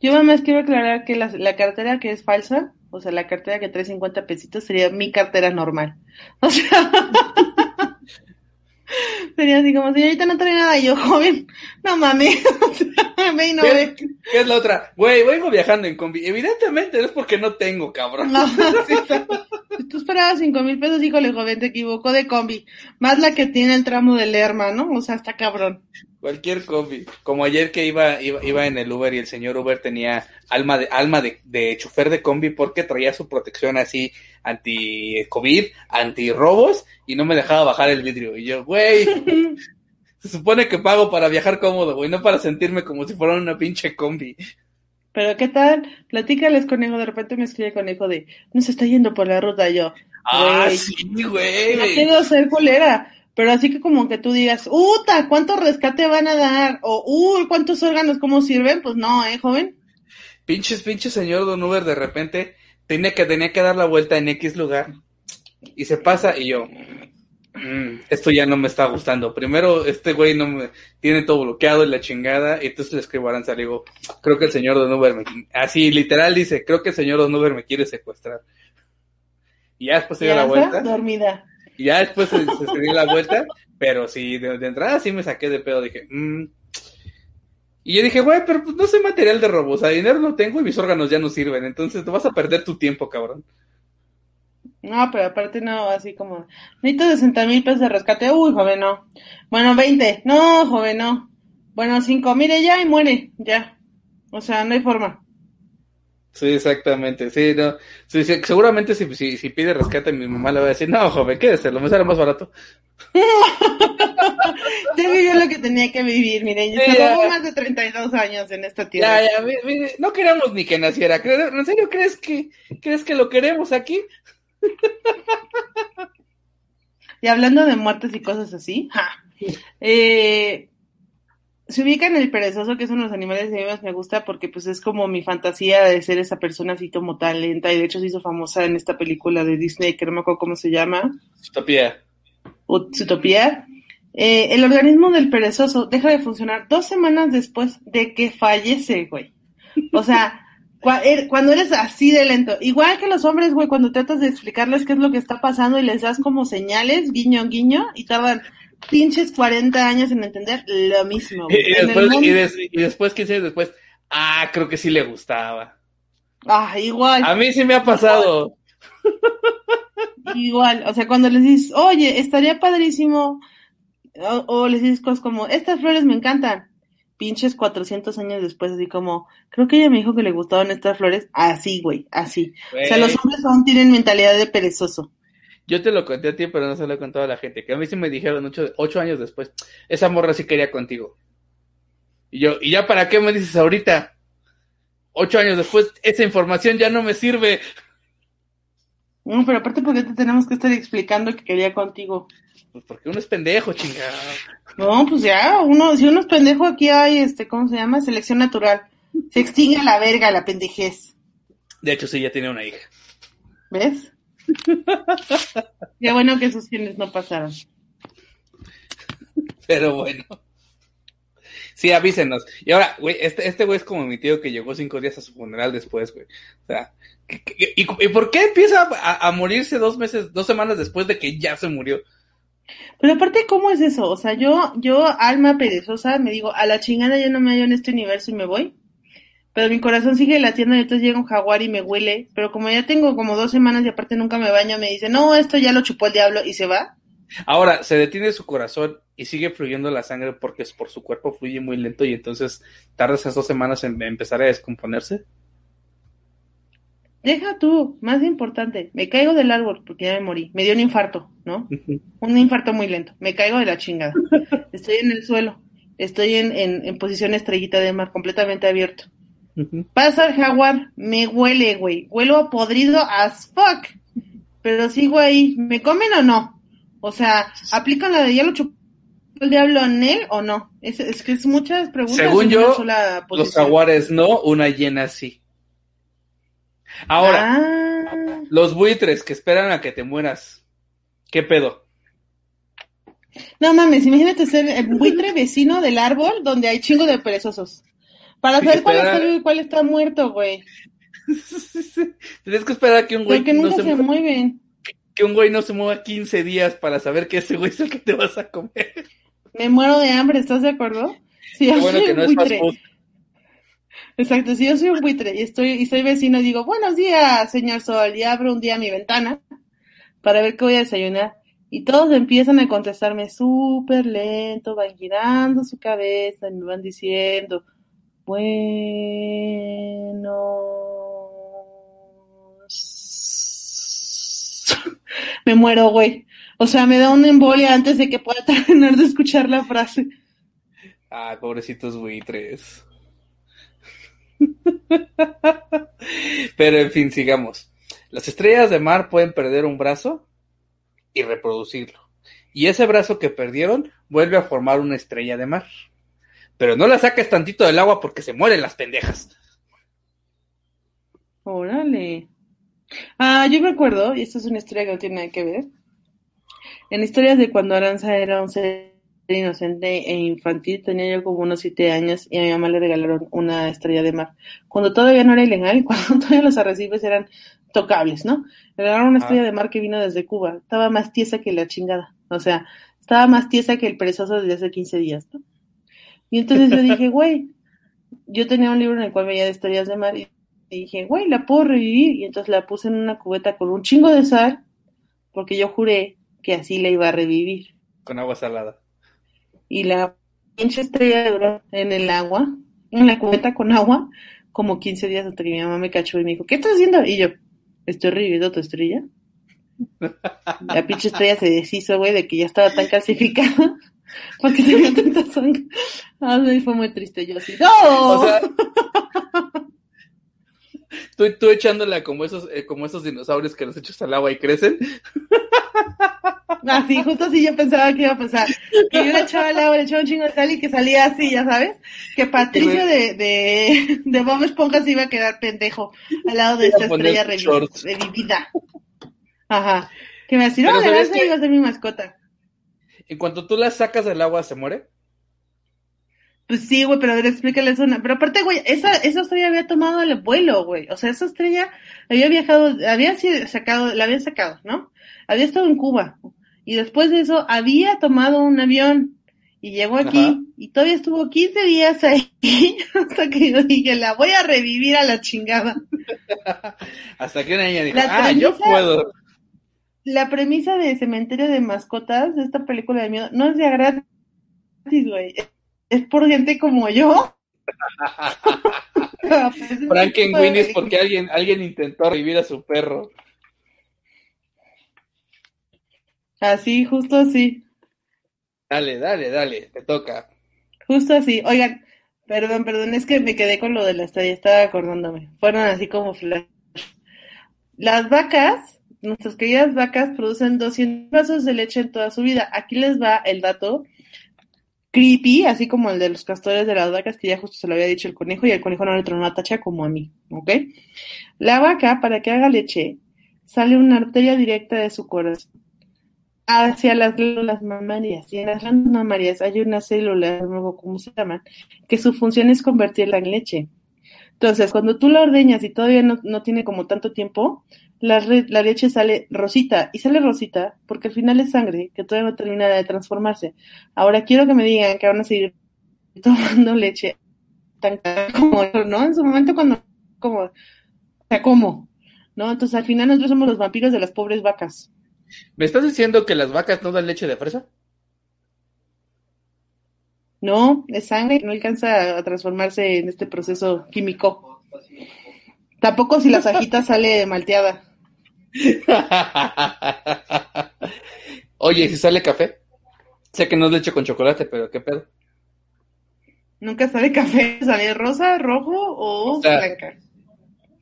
Speaker 1: Yo nada más quiero aclarar que la, la cartera que es falsa, o sea, la cartera que trae 50 pesitos sería mi cartera normal. O sea, sería así como, señorita, no trae nada. Y yo, joven, no mames. Ve y no
Speaker 2: ¿Qué,
Speaker 1: ve.
Speaker 2: qué es la otra? Güey, vengo viajando en combi. Evidentemente no es porque no tengo, cabrón.
Speaker 1: No, sí, tú esperabas cinco mil pesos, híjole, joven, te equivocó de combi. Más la que tiene el tramo del Lerma, ¿no? O sea, está cabrón.
Speaker 2: Cualquier combi. Como ayer que iba, iba, iba en el Uber y el señor Uber tenía alma de, alma de, de chofer de combi porque traía su protección así anti-COVID, anti-robos y no me dejaba bajar el vidrio. Y yo, güey, se supone que pago para viajar cómodo, güey, no para sentirme como si fuera una pinche combi.
Speaker 1: Pero ¿qué tal? Platícales, conejo. De repente me escribe conejo de, no se está yendo por la ruta. Y yo,
Speaker 2: Ah,
Speaker 1: Güey.
Speaker 2: sí,
Speaker 1: no
Speaker 2: güey.
Speaker 1: quiero ser culera. Pero así que como que tú digas, ¡Uta! ¿Cuánto rescate van a dar? O, ¡Uy! ¿Cuántos órganos? ¿Cómo sirven? Pues no, ¿eh, joven?
Speaker 2: Pinches, pinche señor Don Uber de repente tenía que, tenía que dar la vuelta en X lugar. Y se pasa y yo, mm, esto ya no me está gustando. Primero, este güey no me tiene todo bloqueado y la chingada, y entonces le escribo a Aranza, le digo, creo que el señor Don Uber me, así literal dice, creo que el señor Don Uber me quiere secuestrar. Y ya después se dio la vuelta.
Speaker 1: dormida.
Speaker 2: Ya después se, se, dio la vuelta, pero sí, de, entrada sí me saqué de pedo, dije, mmm. Y yo dije, güey, pero pues no soy material de robo, o sea, dinero no tengo y mis órganos ya no sirven, entonces te vas a perder tu tiempo, cabrón.
Speaker 1: No, pero aparte no, así como, necesito 60 mil pesos de rescate, uy, joven, no. Bueno, 20, no, joven, no. Bueno, 5, mire ya y muere, ya. O sea, no hay forma.
Speaker 2: Sí, exactamente, sí, no. Sí, sí, seguramente si, si, si, pide rescate mi mamá le va a decir, no, joven, quédese, lo me sale más barato.
Speaker 1: ya vivió lo que tenía que vivir, mire, yo sí, se más de 32 años en esta tierra.
Speaker 2: Ya, ya, mire, no queremos ni que naciera, ¿en serio crees que, crees que lo queremos aquí?
Speaker 1: y hablando de muertes y cosas así, eh, se ubica en el perezoso, que es uno de los animales que más me gusta porque pues es como mi fantasía de ser esa persona así como tan lenta y de hecho se hizo famosa en esta película de Disney que no me acuerdo cómo se llama.
Speaker 2: Utopía.
Speaker 1: Utopía. Eh, el organismo del perezoso deja de funcionar dos semanas después de que fallece, güey. O sea, er, cuando eres así de lento, igual que los hombres, güey, cuando tratas de explicarles qué es lo que está pasando y les das como señales, guiño, guiño, y tardan pinches 40 años en entender lo mismo.
Speaker 2: Y, y, después, y, des, y, después, 15 años después, ah, creo que sí le gustaba.
Speaker 1: Ah, igual.
Speaker 2: A mí sí me ha pasado.
Speaker 1: Igual, o sea, cuando les dices, oye, estaría padrísimo, o, o, les dices cosas como, estas flores me encantan. Pinches 400 años después, así como, creo que ella me dijo que le gustaban estas flores. Así, güey, así. Wey. O sea, los hombres aún tienen mentalidad de perezoso.
Speaker 2: Yo te lo conté a ti, pero no se lo he contado a la gente. Que a mí sí me dijeron ocho, ocho años después, esa morra sí quería contigo. Y yo, ¿y ya para qué me dices ahorita? Ocho años después, esa información ya no me sirve.
Speaker 1: No, pero aparte, ¿por qué te tenemos que estar explicando que quería contigo?
Speaker 2: Pues porque uno es pendejo, chingado.
Speaker 1: No, pues ya, uno, si uno es pendejo, aquí hay, este, ¿cómo se llama? Selección natural. Se extingue la verga, la pendejez.
Speaker 2: De hecho, sí, ya tiene una hija.
Speaker 1: ¿Ves? Qué bueno que sus genes no pasaron.
Speaker 2: Pero bueno. Sí, avísenos. Y ahora, güey, este, este güey es como mi tío que llegó cinco días a su funeral después, güey. O sea, ¿y, y por qué empieza a, a, morirse dos meses, dos semanas después de que ya se murió?
Speaker 1: Pero aparte, ¿cómo es eso? O sea, yo, yo, alma perezosa, me digo, a la chingada ya no me hallo en este universo y me voy. Pero mi corazón sigue latiendo y entonces llega un jaguar y me huele. Pero como ya tengo como dos semanas y aparte nunca me baño, me dice, no, esto ya lo chupó el diablo y se va.
Speaker 2: Ahora, se detiene su corazón y sigue fluyendo la sangre porque por su cuerpo fluye muy lento y entonces tarda esas dos semanas en empezar a descomponerse.
Speaker 1: Deja tú, más importante, me caigo del árbol porque ya me morí, me dio un infarto, ¿no? Uh -huh. Un infarto muy lento, me caigo de la chingada, estoy en el suelo, estoy en, en, en posición estrellita de mar, completamente abierto. Pasa el jaguar, me huele, güey, huelo a podrido as fuck, pero sigo ahí, ¿me comen o no? O sea, ¿aplican la de ya lo chupó el diablo en él o no? Es, es que es muchas preguntas.
Speaker 2: Según yo, los jaguares no, una hiena sí. Ahora, ah. los buitres que esperan a que te mueras, ¿qué pedo?
Speaker 1: No mames, imagínate ser el buitre vecino del árbol donde hay chingo de perezosos. Para saber cuál está vivo y cuál está muerto, güey.
Speaker 2: Tienes que esperar a que un güey
Speaker 1: Porque nunca no se, se mueven.
Speaker 2: Que un güey no se mueva 15 días para saber que ese güey es el que te vas a comer.
Speaker 1: Me muero de hambre, ¿estás de acuerdo? Sí,
Speaker 2: Qué bueno que no es fast food.
Speaker 1: Exacto, si yo soy un buitre y estoy y soy vecino y digo, buenos días, señor Sol, y abro un día mi ventana para ver qué voy a desayunar. Y todos empiezan a contestarme súper lento, van girando su cabeza y me van diciendo, bueno, me muero, güey. O sea, me da una embolia antes de que pueda terminar de escuchar la frase.
Speaker 2: Ah, pobrecitos buitres. Pero en fin, sigamos. Las estrellas de mar pueden perder un brazo y reproducirlo. Y ese brazo que perdieron vuelve a formar una estrella de mar. Pero no la saques tantito del agua porque se mueren las pendejas.
Speaker 1: Órale. Ah, yo me acuerdo, y esta es una historia que no tiene nada que ver. En historias de cuando Aranza era un ser inocente e infantil, tenía yo como unos siete años y a mi mamá le regalaron una estrella de mar. Cuando todavía no era ilegal, cuando todavía los arrecifes eran tocables, ¿no? Le regalaron una estrella de mar que vino desde Cuba. Estaba más tiesa que la chingada. O sea, estaba más tiesa que el perezoso desde hace 15 días, ¿no? Y entonces yo dije, güey, yo tenía un libro en el cual veía de historias de mar y dije, güey, la puedo revivir. Y entonces la puse en una cubeta con un chingo de sal, porque yo juré que así la iba a revivir.
Speaker 2: Con agua salada.
Speaker 1: Y la pinche estrella duró en el agua, en la cubeta con agua, como 15 días hasta que mi mamá me cachó y me dijo, ¿qué estás haciendo? Y yo, estoy reviviendo tu estrella. La pinche estrella se deshizo, güey, de que ya estaba tan calcificada. Porque tenía tanta sangre. Ay, fue muy triste. Yo así, ¡No!
Speaker 2: O sea, tú, tú echándola como esos, eh, como esos dinosaurios que los echas al agua y crecen.
Speaker 1: Así, justo así yo pensaba que iba a pasar. Que yo le echaba el agua, le echaba un chingo de sal y que salía así, ya sabes. Que Patricio de, de, de Bob Esponja se iba a quedar pendejo al lado de esta estrella revivida. Ajá. Que me decía, no,
Speaker 2: ¿sabías
Speaker 1: Aranza
Speaker 2: que-
Speaker 1: iba a ser mi mascota.
Speaker 2: En cuanto tú la sacas del agua, ¿se muere?
Speaker 1: Pues sí, güey, pero a ver, explícales una. Pero aparte, güey, esa, esa estrella había tomado el vuelo, güey. O sea, esa estrella había viajado, había sido sacado, la habían sacado, ¿no? Había estado en Cuba. Y después de eso, había tomado un avión. Y llegó aquí.
Speaker 2: Ajá.
Speaker 1: Y todavía estuvo 15 días ahí. hasta que yo dije, la voy a revivir a la chingada.
Speaker 2: Hasta que una niña dijo,
Speaker 1: La
Speaker 2: ah, yo puedo.
Speaker 1: La premisa de Cementerio de Mascotas, de esta película de miedo, no es de gratis, güey. Es por gente como yo.
Speaker 2: Frankenweenie es porque alguien, alguien intentó revivir a su perro.
Speaker 1: Así, justo así.
Speaker 2: Dale, dale, dale, te toca.
Speaker 1: Justo así. Oigan, perdón, perdón, es que me quedé con lo de la estrella, estaba acordándome. Fueron así como flash. Las vacas, nuestras queridas vacas, producen 200 vasos de leche en toda su vida. Aquí les va el dato creepy, así como el de los castores de las vacas, que ya justo se lo había dicho el conejo, y el conejo no le tronó una tacha como a mí, ¿ok? La vaca, para que haga leche, sale una arteria directa de su corazón hacia las glándulas mamarias. Y en las glándulas mamarias hay una célula, acuerdo cómo se llaman, que su función es convertirla en leche. Entonces, cuando tú la ordeñas y todavía no, no tiene como tanto tiempo, la, la leche sale rosita. Y sale rosita porque al final es sangre que todavía no termina de transformarse. Ahora quiero que me digan que van a seguir tomando leche tan cara como, ¿no? En su momento cuando, como, o sea, ¿cómo? ¿No? Entonces al final nosotros somos los vampiros de las pobres vacas.
Speaker 2: ¿Me estás diciendo que las vacas no dan leche de fresa?
Speaker 1: No, es sangre, no alcanza a transformarse en este proceso químico. Tampoco si la sajita sale malteada.
Speaker 2: Oye, ¿y si sale café? Sé que no es leche con chocolate, pero ¿qué pedo?
Speaker 1: Nunca sale café, sale rosa, rojo o,
Speaker 2: O sea,
Speaker 1: blanca.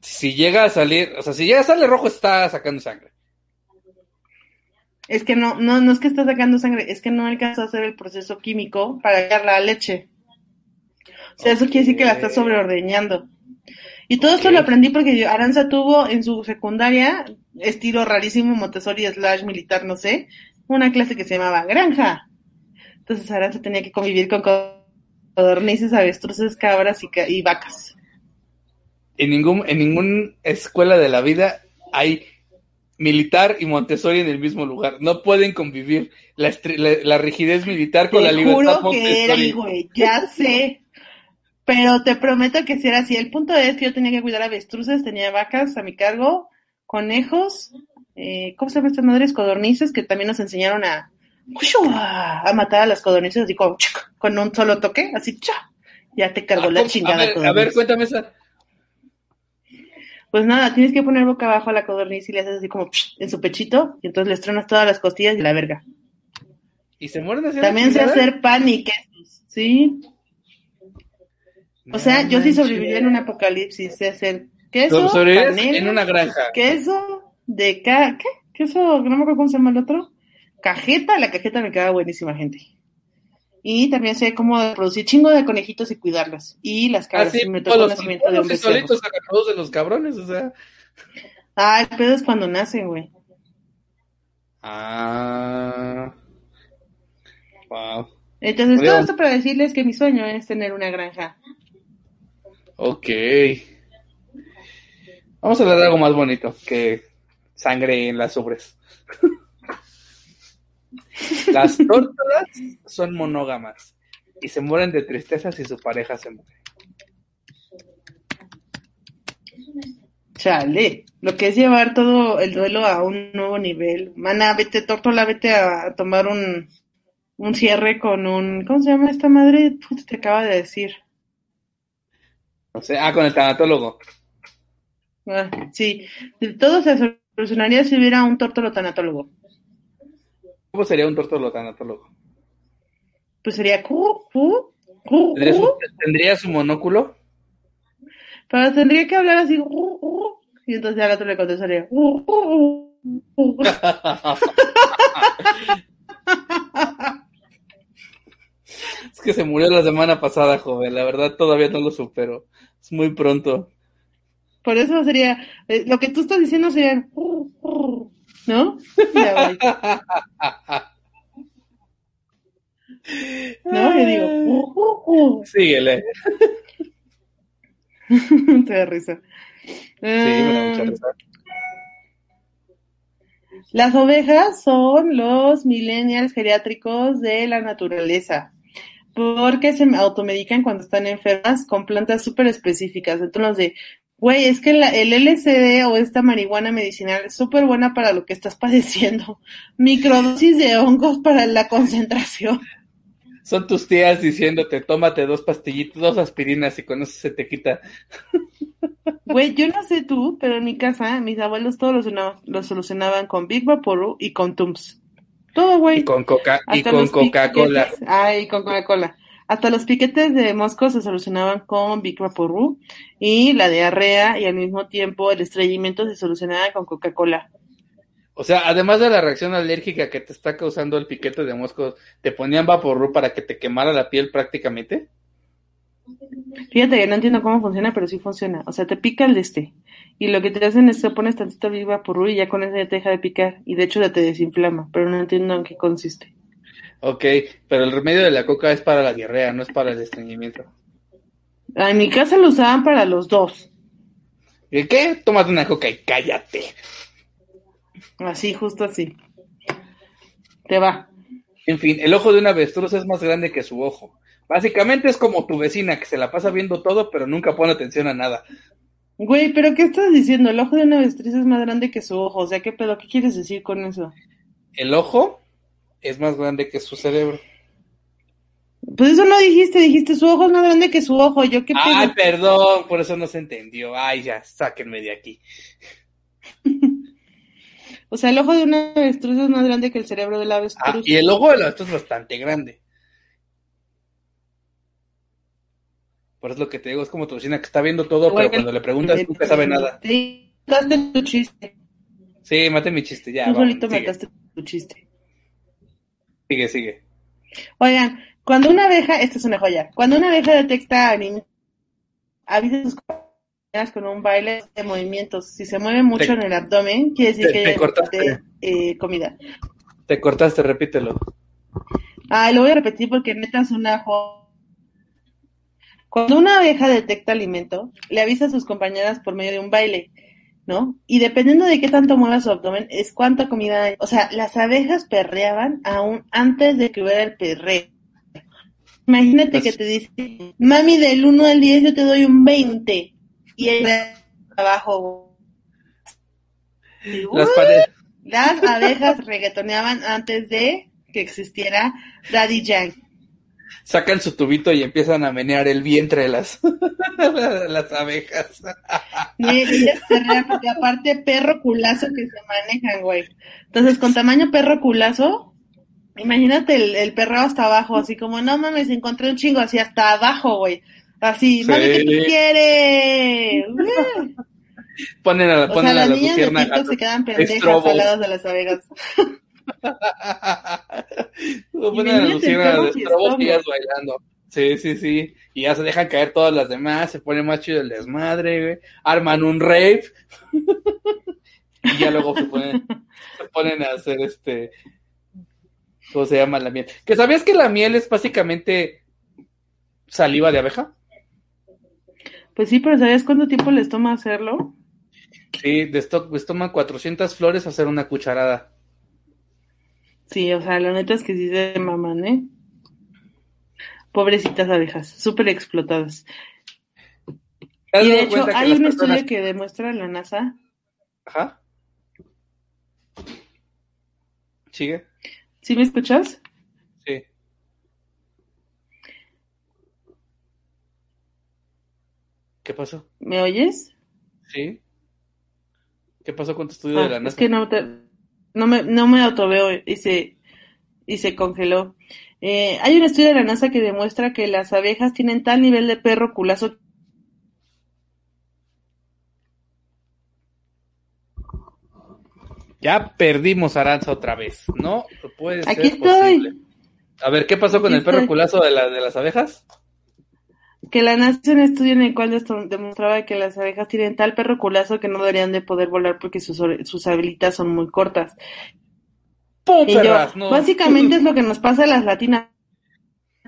Speaker 2: Si llega a salir, o sea, si llega a salir rojo, está sacando sangre.
Speaker 1: Es que no, no, no es que está sacando sangre, es que no alcanza a hacer el proceso químico para dar la leche. O sea, eso quiere decir que la está sobreordeñando. Y todo esto lo aprendí porque Aranza tuvo en su secundaria, estilo rarísimo, Montessori slash militar, no sé, una clase que se llamaba granja. Entonces Aranza tenía que convivir con codornices, avestruces, cabras y, ca- y vacas.
Speaker 2: En ningún, en ninguna escuela de la vida hay militar y Montessori en el mismo lugar. No pueden convivir la, la, la rigidez militar con
Speaker 1: Te
Speaker 2: la libertad
Speaker 1: juro que era, güey, ya sé. Pero te prometo que si era así. El punto es que yo tenía que cuidar avestruces, tenía vacas a mi cargo, conejos, eh, ¿cómo se llaman estas madres? Codornices, que también nos enseñaron a, a matar a las codornices así como con un solo toque, así ya te cargó
Speaker 2: Ah,
Speaker 1: la chingada.
Speaker 2: a, ver, a
Speaker 1: codorniz.
Speaker 2: ver, cuéntame esa.
Speaker 1: Pues nada, tienes que poner boca abajo a la codorniz y le haces así como en su pechito, y entonces les tronas todas las costillas y la verga.
Speaker 2: ¿Y se así?
Speaker 1: También sé hacer pan y quesos, ¿sí? O sea, yo sí sobreviviría en un apocalipsis, sé hacer queso, panela,
Speaker 2: en una granja.
Speaker 1: queso de ca ¿qué? Queso, no me acuerdo cómo se llama el otro. Cajeta, la cajeta me queda buenísima, gente. Y también sé cómo producir chingo de conejitos y cuidarlos. Y las cabras,
Speaker 2: Así,
Speaker 1: me
Speaker 2: todos
Speaker 1: tocó el
Speaker 2: los
Speaker 1: nacimiento de un
Speaker 2: solitos se reproducen los cabrones, o sea.
Speaker 1: Ah, el pedo es cuando nacen, güey.
Speaker 2: Ah. Wow.
Speaker 1: Entonces, todo esto para decirles que mi sueño es tener una granja.
Speaker 2: Ok. Vamos a hablar de algo más bonito que sangre en las ubres. las tórtolas son monógamas y se mueren de tristeza si su pareja se muere.
Speaker 1: Chale, lo que es llevar todo el duelo a un nuevo nivel. Mana, vete, tórtola, vete a tomar un, un cierre con un. ¿Cómo se llama esta madre? Puta, te acaba de decir.
Speaker 2: O sea, ah, con el tanatólogo.
Speaker 1: Ah, sí, todo se solucionaría si hubiera un tórtolo tanatólogo.
Speaker 2: ¿Cómo sería un tórtolo tanatólogo?
Speaker 1: Pues sería.
Speaker 2: ¿Tendría su, ¿Tendría su monóculo?
Speaker 1: Pero tendría que hablar así. Y entonces al otro le contestaría.
Speaker 2: Es que se murió la semana pasada, joven. La verdad todavía no lo supero. Es muy pronto.
Speaker 1: Por eso sería, eh, lo que tú estás diciendo sería, ¿no? ¿No? Yo digo,
Speaker 2: síguele.
Speaker 1: Te da risa.
Speaker 2: Sí, me da mucha risa.
Speaker 1: Las ovejas son los millennials geriátricos de la naturaleza, porque se automedican cuando están enfermas con plantas súper específicas. Entonces, de, güey, es que la, el LSD o esta marihuana medicinal es súper buena para lo que estás padeciendo. Microdosis de hongos para la concentración.
Speaker 2: Son tus tías diciéndote, tómate dos pastillitas, dos aspirinas y con eso se te quita.
Speaker 1: Güey, yo no sé tú, pero en mi casa mis abuelos todos lo, solucionaban con Big Vaporru y con Tums. Todo, güey.
Speaker 2: Y con Coca y con Coca-Cola.
Speaker 1: Ay, con Coca-Cola. Hasta los piquetes de moscos se solucionaban con Big Vaporru y la diarrea y al mismo tiempo el estreñimiento se solucionaba con Coca-Cola.
Speaker 2: O sea, además de la reacción alérgica que te está causando el piquete de moscos, ¿te ponían Vaporru para que te quemara la piel prácticamente?
Speaker 1: Fíjate que no entiendo cómo funciona, pero sí funciona. O sea, te pica el de este. Y lo que te hacen es que pones tantito viva por y ya con eso ya te deja de picar. Y de hecho ya te desinflama, pero no entiendo en qué consiste.
Speaker 2: Ok, pero el remedio de la coca es para la diarrea, no es para el estreñimiento.
Speaker 1: En mi casa lo usaban para los dos.
Speaker 2: ¿Y qué? Tómate una coca y cállate.
Speaker 1: Así, justo así. Te va.
Speaker 2: En fin, el ojo de una avestruz es más grande que su ojo. Básicamente es como tu vecina que se la pasa viendo todo, pero nunca pone atención a nada.
Speaker 1: Güey, pero ¿qué estás diciendo? El ojo de una avestruz es más grande que su ojo. O sea, ¿qué pedo? ¿Qué quieres decir con eso?
Speaker 2: El ojo es más grande que su cerebro.
Speaker 1: Pues eso no dijiste, dijiste su ojo es más grande que su ojo. Yo qué pedo.
Speaker 2: Ay, perdón, por eso no se entendió. Ay, ya, sáquenme de aquí.
Speaker 1: o sea, el ojo de una avestruz es más grande que el cerebro de la avestruz.
Speaker 2: Ah, y el ojo de la avestruz es bastante grande. Por eso lo que te digo es como tu vecina que está viendo todo, pero cuando le preguntas nunca sabe nada.
Speaker 1: Sí, mataste tu chiste.
Speaker 2: Sí, maté mi chiste, ya.
Speaker 1: Tú solito mataste tu chiste.
Speaker 2: Sigue, sigue.
Speaker 1: Oigan, cuando una abeja, esta es una joya, cuando una abeja detecta a avisa a sus compañeras con un baile de movimientos. Si se mueve mucho en el abdomen, quiere decir que
Speaker 2: te
Speaker 1: eh, comida.
Speaker 2: Te cortaste, repítelo.
Speaker 1: Ah, lo voy a repetir porque metas una joya cuando una abeja detecta alimento, le avisa a sus compañeras por medio de un baile, ¿no? Y dependiendo de qué tanto mueva su abdomen, es cuánta comida hay. O sea, las abejas perreaban aún antes de que hubiera el perreo. Imagínate que te dice, mami, del 1 al 10 yo te doy un 20. Y ahí abajo.
Speaker 2: Las,
Speaker 1: las abejas reggaetoneaban antes de que existiera Daddy Yankee
Speaker 2: sacan su tubito y empiezan a menear el vientre de las, las abejas.
Speaker 1: porque aparte perro culazo que se manejan, güey. Entonces, con tamaño perro culazo, imagínate el, el perro hasta abajo, así como, no mames, encontré un chingo así hasta abajo, güey. Así, mami, ¿qué tú quieres?
Speaker 2: Ponen a, la, ponen
Speaker 1: o sea,
Speaker 2: a
Speaker 1: las niñas de se quedan pendejas al lado de las abejas.
Speaker 2: bailando. Sí, sí, sí. Y ya se dejan caer todas las demás, se pone más chido el desmadre, güey. Arman un rave. Y ya luego se ponen, se ponen a hacer este, ¿cómo se llama la miel? ¿Que sabías que la miel es básicamente saliva de abeja?
Speaker 1: Pues sí, pero ¿sabes cuánto tiempo les toma hacerlo?
Speaker 2: Sí, de stock, pues toman 400 flores hacer una cucharada.
Speaker 1: Sí, o sea, la neta es que sí se maman, ¿eh? Pobrecitas abejas, súper explotadas. Y de hecho, hay un estudio que demuestra la NASA.
Speaker 2: Ajá. ¿Sigue?
Speaker 1: ¿Sí me escuchas?
Speaker 2: Sí. ¿Qué pasó?
Speaker 1: ¿Me oyes?
Speaker 2: Sí. ¿Qué pasó con tu estudio de
Speaker 1: Ah,
Speaker 2: la
Speaker 1: es
Speaker 2: NASA?
Speaker 1: que no, te- no me, no me autoveo y se, y se congeló. Eh, hay un estudio de la NASA que demuestra que las abejas tienen tal nivel de perro culazo.
Speaker 2: Ya perdimos a Aranza otra vez. No puede ser
Speaker 1: Aquí estoy.
Speaker 2: posible. A ver, ¿qué pasó con el perro
Speaker 1: estoy.
Speaker 2: culazo de, la, de las abejas?
Speaker 1: Que la NASA hizo un estudio en el cual demostraba que las abejas tienen tal perro culazo que no deberían de poder volar porque sus, sus habilitas son muy cortas.
Speaker 2: ¡Pum,
Speaker 1: Y yo,
Speaker 2: perras! No.
Speaker 1: básicamente es lo que nos pasa a las latinas.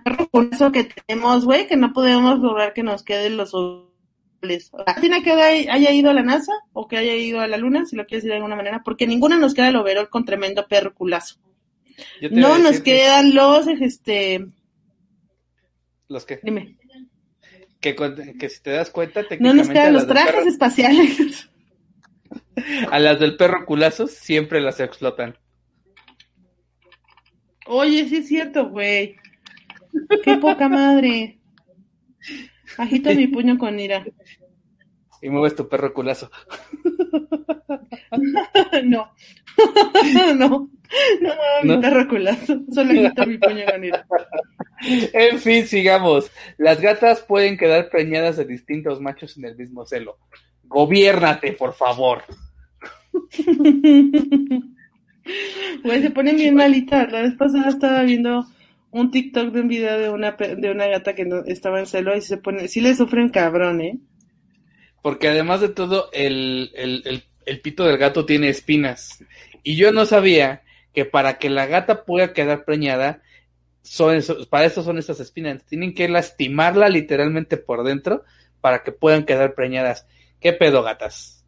Speaker 1: Perro culazo que tenemos, güey, que no podemos lograr que nos queden los ovoles. La latina que haya ido a la NASA o que haya ido a la luna, si lo quieres decir de alguna manera, porque ninguna nos queda el overol con tremendo perro culazo.
Speaker 2: Yo te iba a
Speaker 1: No nos
Speaker 2: que-
Speaker 1: quedan los, este,
Speaker 2: Los que,
Speaker 1: dime,
Speaker 2: que, que si te das cuenta,
Speaker 1: no
Speaker 2: técnicamente
Speaker 1: nos quedan los trajes
Speaker 2: perro,
Speaker 1: espaciales.
Speaker 2: a las del perro culazo siempre las explotan.
Speaker 1: Oye, sí es cierto, güey. Qué poca madre. Agito mi puño con ira.
Speaker 2: Y mueves tu perro culazo.
Speaker 1: no. no. No, mi
Speaker 2: ¿No?
Speaker 1: perro culazo. Solo agito mi puño ira.
Speaker 2: En fin, sigamos. Las gatas pueden quedar preñadas de distintos machos en el mismo celo. Gobiérnate, por favor.
Speaker 1: Güey, se ponen bien malitas. La vez pasada estaba viendo un TikTok de un video de una, de una gata que no, estaba en celo y se pone, sí le sufren cabrón, ¿eh?
Speaker 2: Porque además de todo, el, el, el, el pito del gato tiene espinas. Y yo no sabía que para que la gata pueda quedar preñada, son para eso son esas espinas. Tienen que lastimarla literalmente por dentro para que puedan quedar preñadas. ¿Qué pedo, gatas?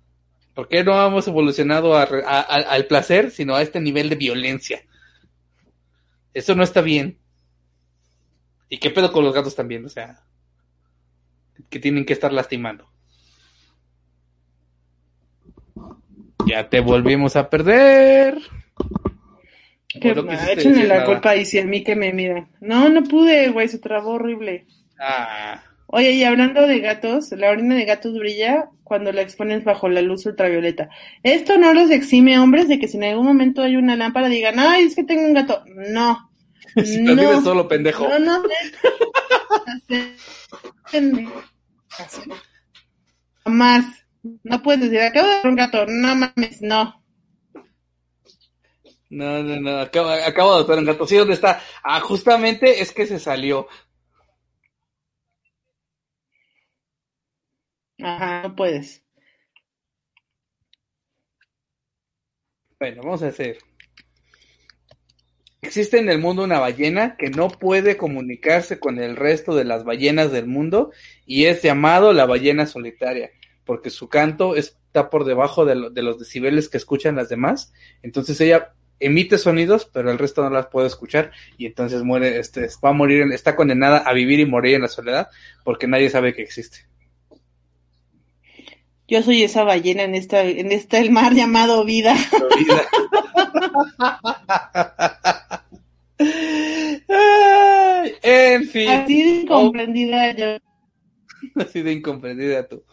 Speaker 2: ¿Por qué no hemos evolucionado al placer, sino a este nivel de violencia? Eso no está bien. ¿Y qué pedo con los gatos también? O sea, que tienen que estar lastimando. Ya te volvimos a perder.
Speaker 1: Que
Speaker 2: ¿O no
Speaker 1: la
Speaker 2: nada?
Speaker 1: culpa y si a mí que me miran. No, no pude, güey, se trabó horrible.
Speaker 2: Ah,
Speaker 1: Oye, y hablando de gatos, la orina de gatos brilla cuando la expones bajo la luz ultravioleta. Esto no los exime, hombres, de que si en algún momento hay una lámpara digan, ay, es que tengo un gato. No.
Speaker 2: si te
Speaker 1: no.
Speaker 2: solo, pendejo.
Speaker 1: No, no. Jamás. No puedes decir, acabo de ver un gato. No mames, no.
Speaker 2: No, no, no, acabo, acabo de ver un gato. Sí, ¿dónde está? Ah, justamente es que se salió.
Speaker 1: Ajá, no puedes.
Speaker 2: Bueno, vamos a hacer. Existe en el mundo una ballena que no puede comunicarse con el resto de las ballenas del mundo y es llamado la ballena solitaria, porque su canto está por debajo de, lo- de los decibeles que escuchan las demás. Entonces ella emite sonidos, pero el resto no las puede escuchar y entonces muere, este, va a morir, está condenada a vivir y morir en la soledad porque nadie sabe que existe.
Speaker 1: Yo soy esa ballena en esta, en esta el mar llamado vida.
Speaker 2: Ay, en fin.
Speaker 1: Así de incomprendida yo.
Speaker 2: Así de incomprendida tú.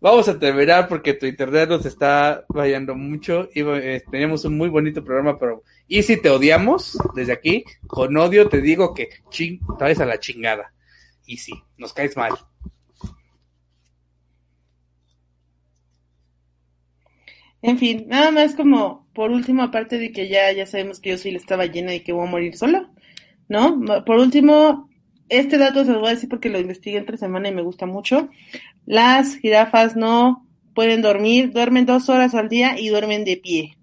Speaker 2: Vamos a terminar porque tu internet nos está fallando mucho. Y, eh, teníamos un muy bonito programa, pero. Y si te odiamos desde aquí, con odio te digo que ching, traes a la chingada. Y sí, nos caes mal.
Speaker 1: En fin, nada más como por último, aparte de que ya, ya sabemos que yo soy la esta ballena y que voy a morir sola, ¿no? Por último, este dato se los voy a decir porque lo investigué entre semana y me gusta mucho. Las jirafas no pueden dormir, duermen dos horas al día y duermen de pie.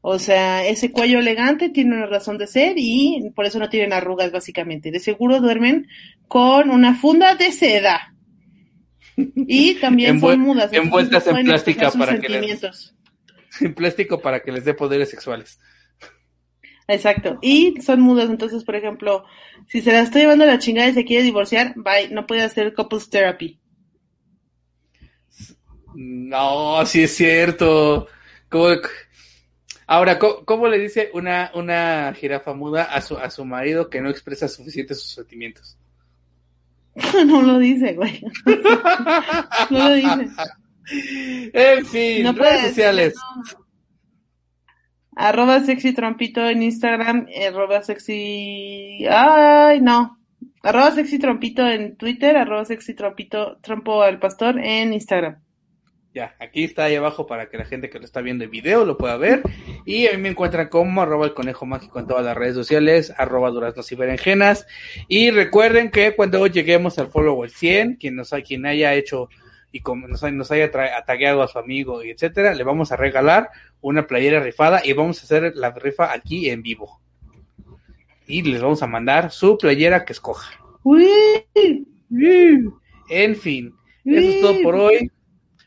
Speaker 1: O sea, ese cuello elegante tiene una razón de ser y por eso no tienen arrugas básicamente. De seguro duermen con una funda de seda. Y también son mudas.
Speaker 2: Envueltas en plástica para que les, en plástico para que les dé poderes sexuales.
Speaker 1: Exacto. Y son mudas, entonces, por ejemplo, si se la estoy llevando a la chingada y se quiere divorciar, bye, no puede hacer couples therapy.
Speaker 2: No, sí es cierto. Ahora, ¿cómo, le dice una, una jirafa muda a su, a su marido que no expresa suficientes sus sentimientos?
Speaker 1: no lo dice, güey. no lo dice.
Speaker 2: En fin, redes sociales.
Speaker 1: Arroba sexy trompito en Instagram, arroba sexy... Ay, no. Arroba sexy trompito en Twitter, arroba sexy trompito trompo al pastor en Instagram.
Speaker 2: Ya, aquí está ahí abajo para que la gente que lo está viendo en video lo pueda ver. Y a mí me encuentran como arroba el conejo mágico en todas las redes sociales, arroba duraznos y berenjenas. Y recuerden que cuando lleguemos al follower 100, quien nos quien haya hecho y como nos, nos haya tagueado a su amigo y etcétera, le vamos a regalar una playera rifada y vamos a hacer la rifa aquí en vivo. Y les vamos a mandar su playera que escoja. En fin, eso es todo por hoy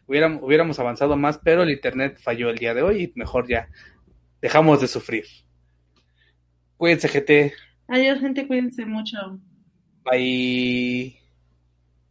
Speaker 2: hubiéramos, hubiéramos avanzado más, pero el internet falló el día de hoy y mejor ya dejamos de sufrir. Cuídense, GT.
Speaker 1: Adiós, gente, cuídense mucho.
Speaker 2: Bye.